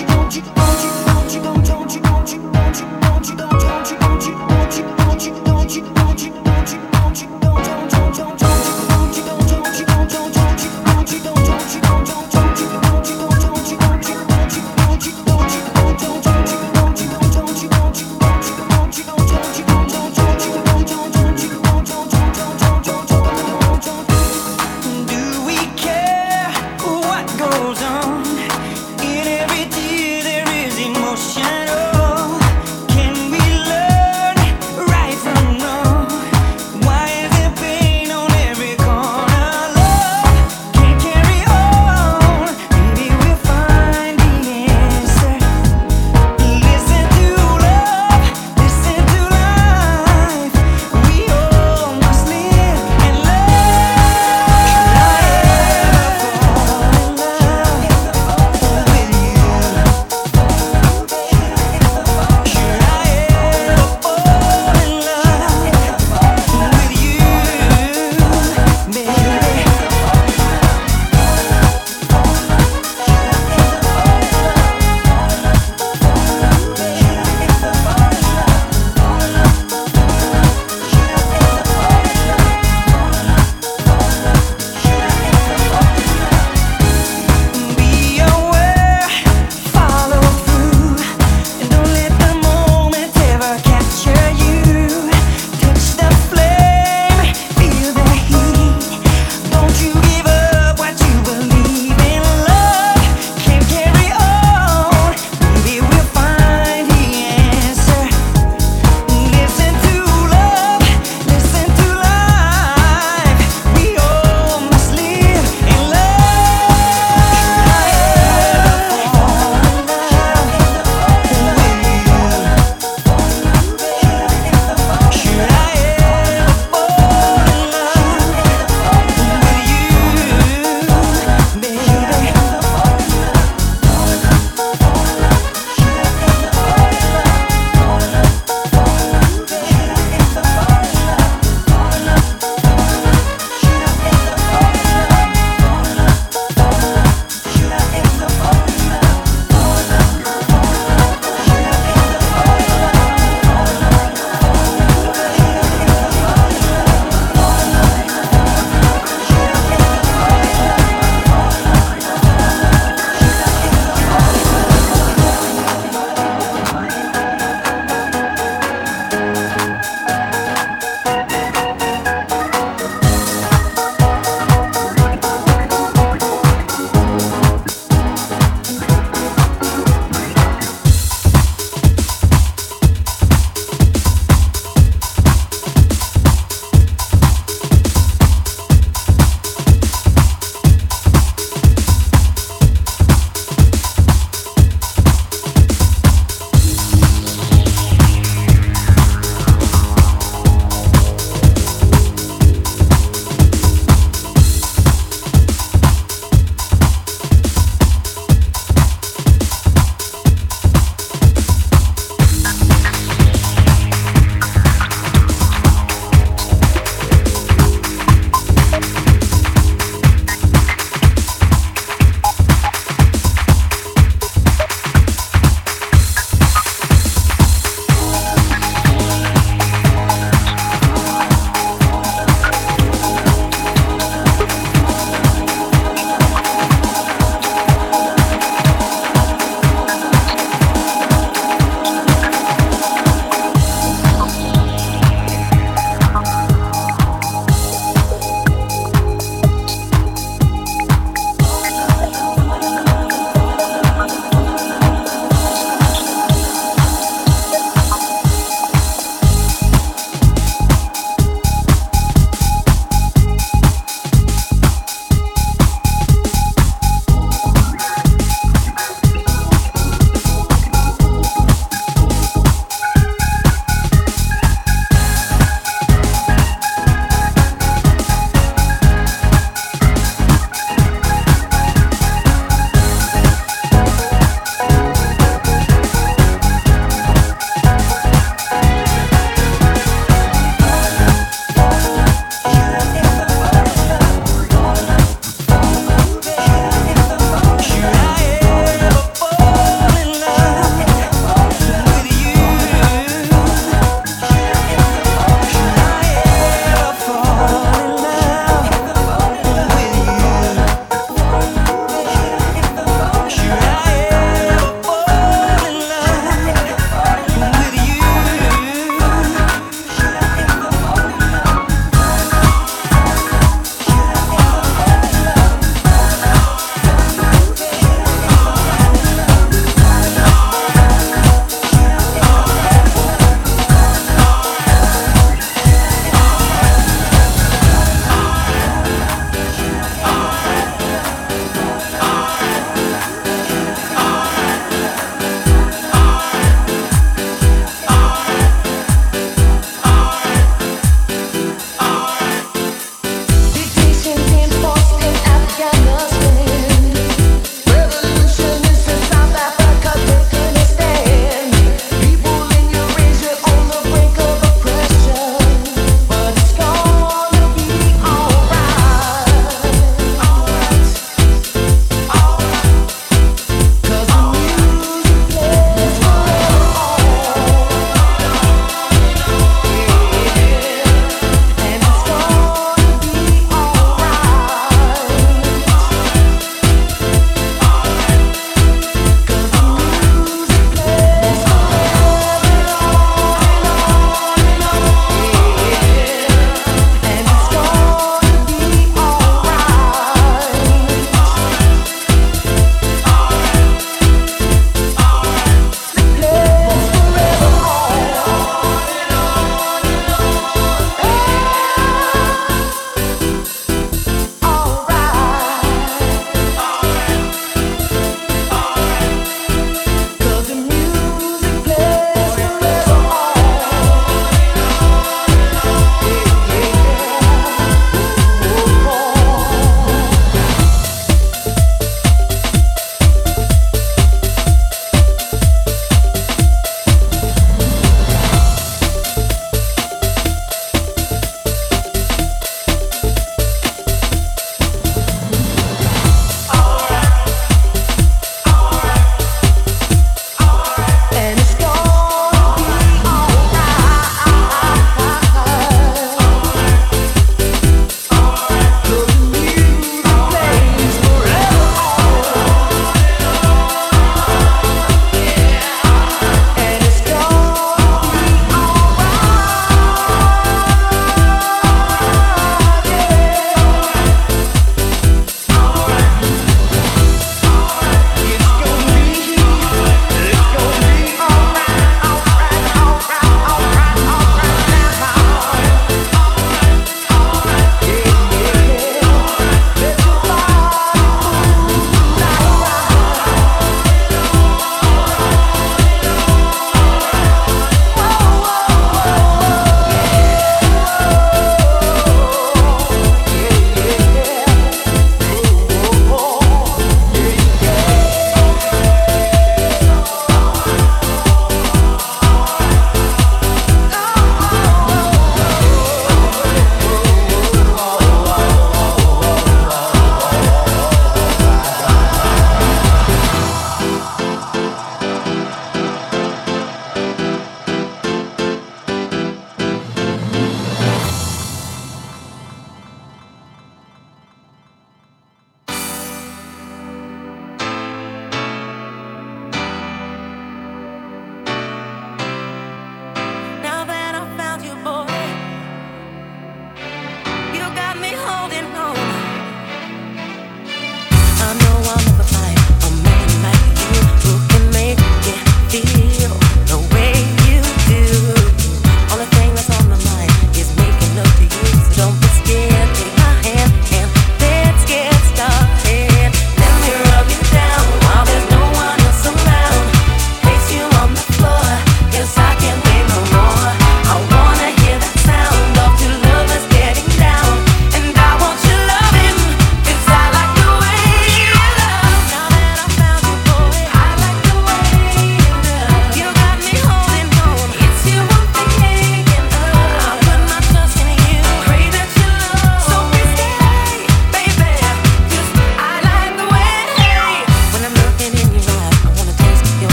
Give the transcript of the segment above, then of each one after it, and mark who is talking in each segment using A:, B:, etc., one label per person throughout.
A: you, don't you, don't you.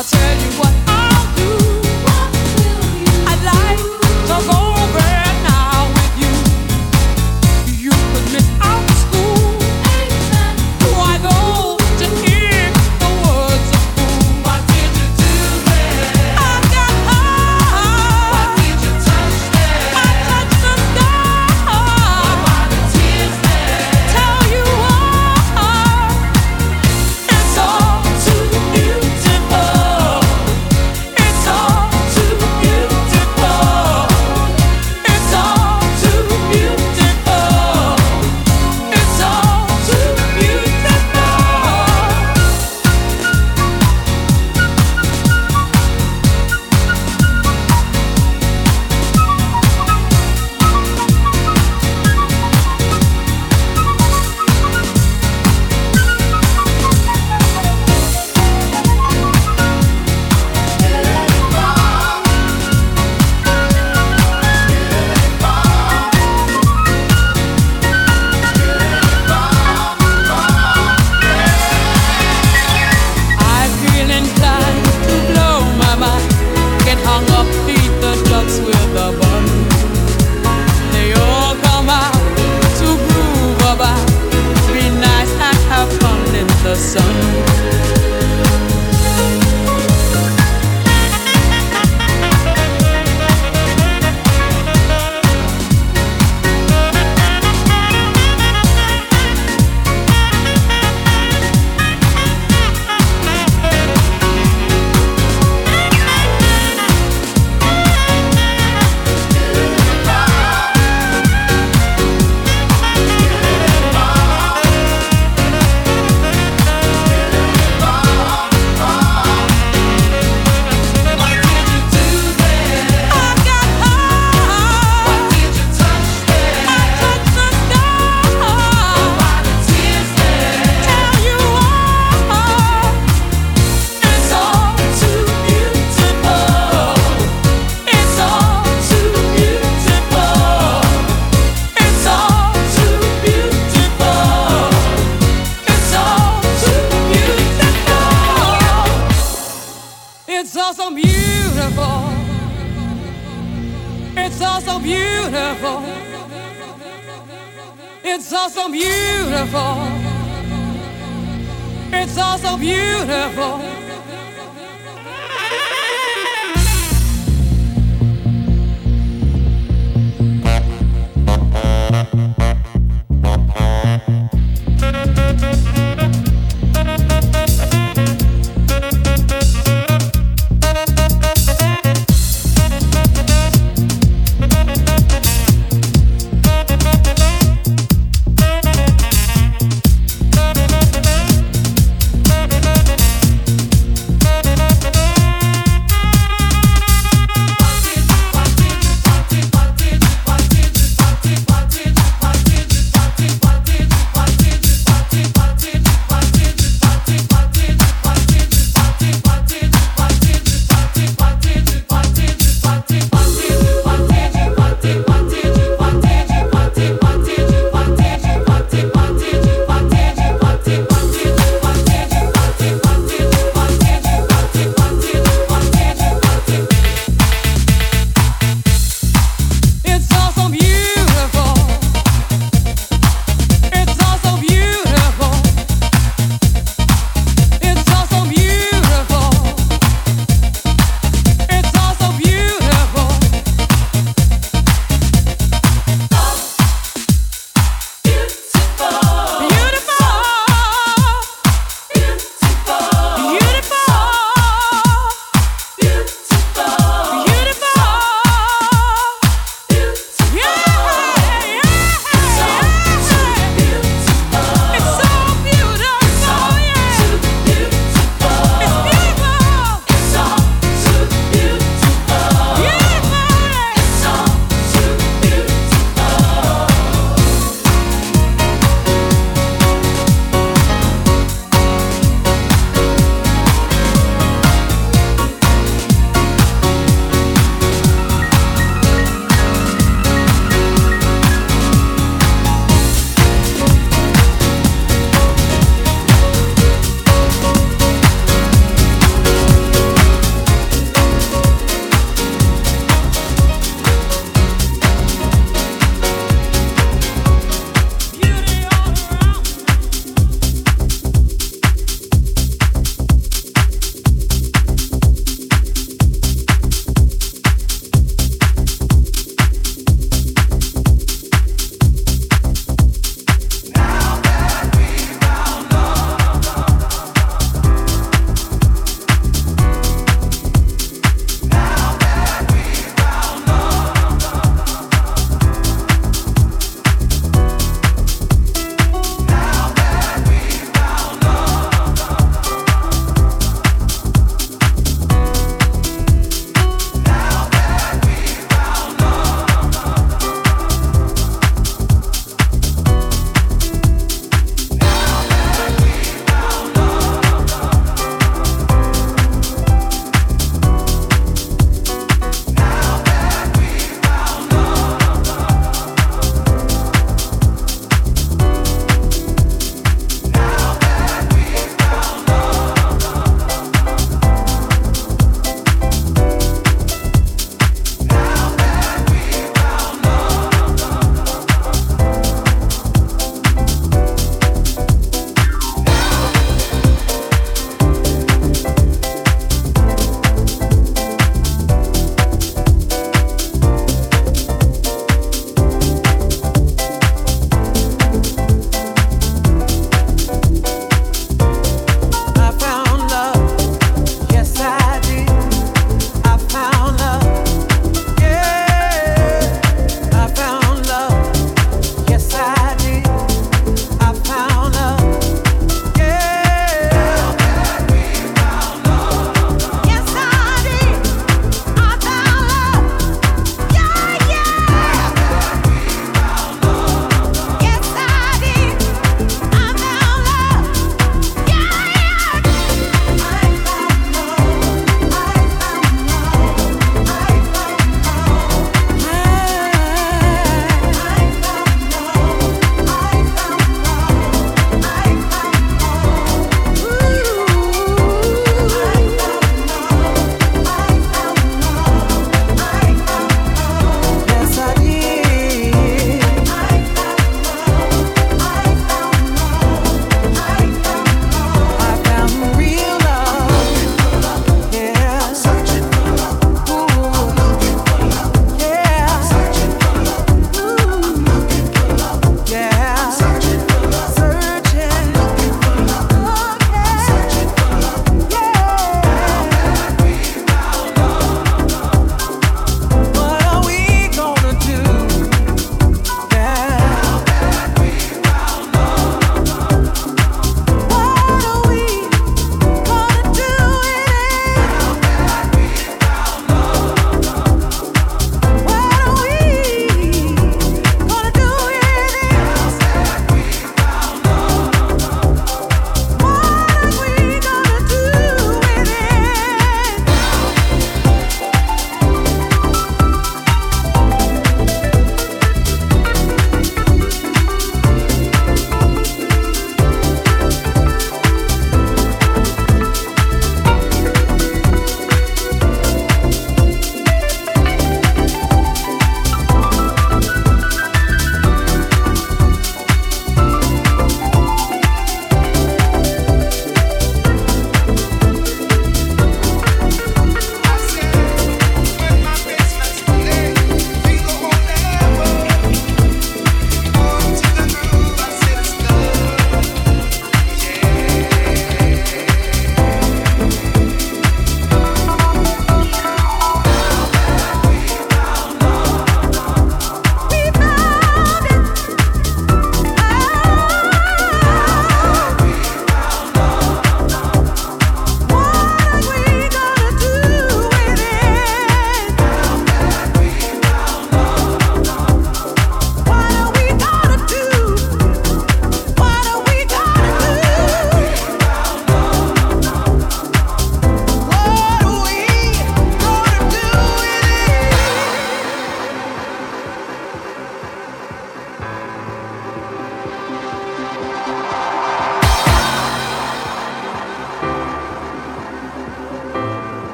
B: I'll tell you.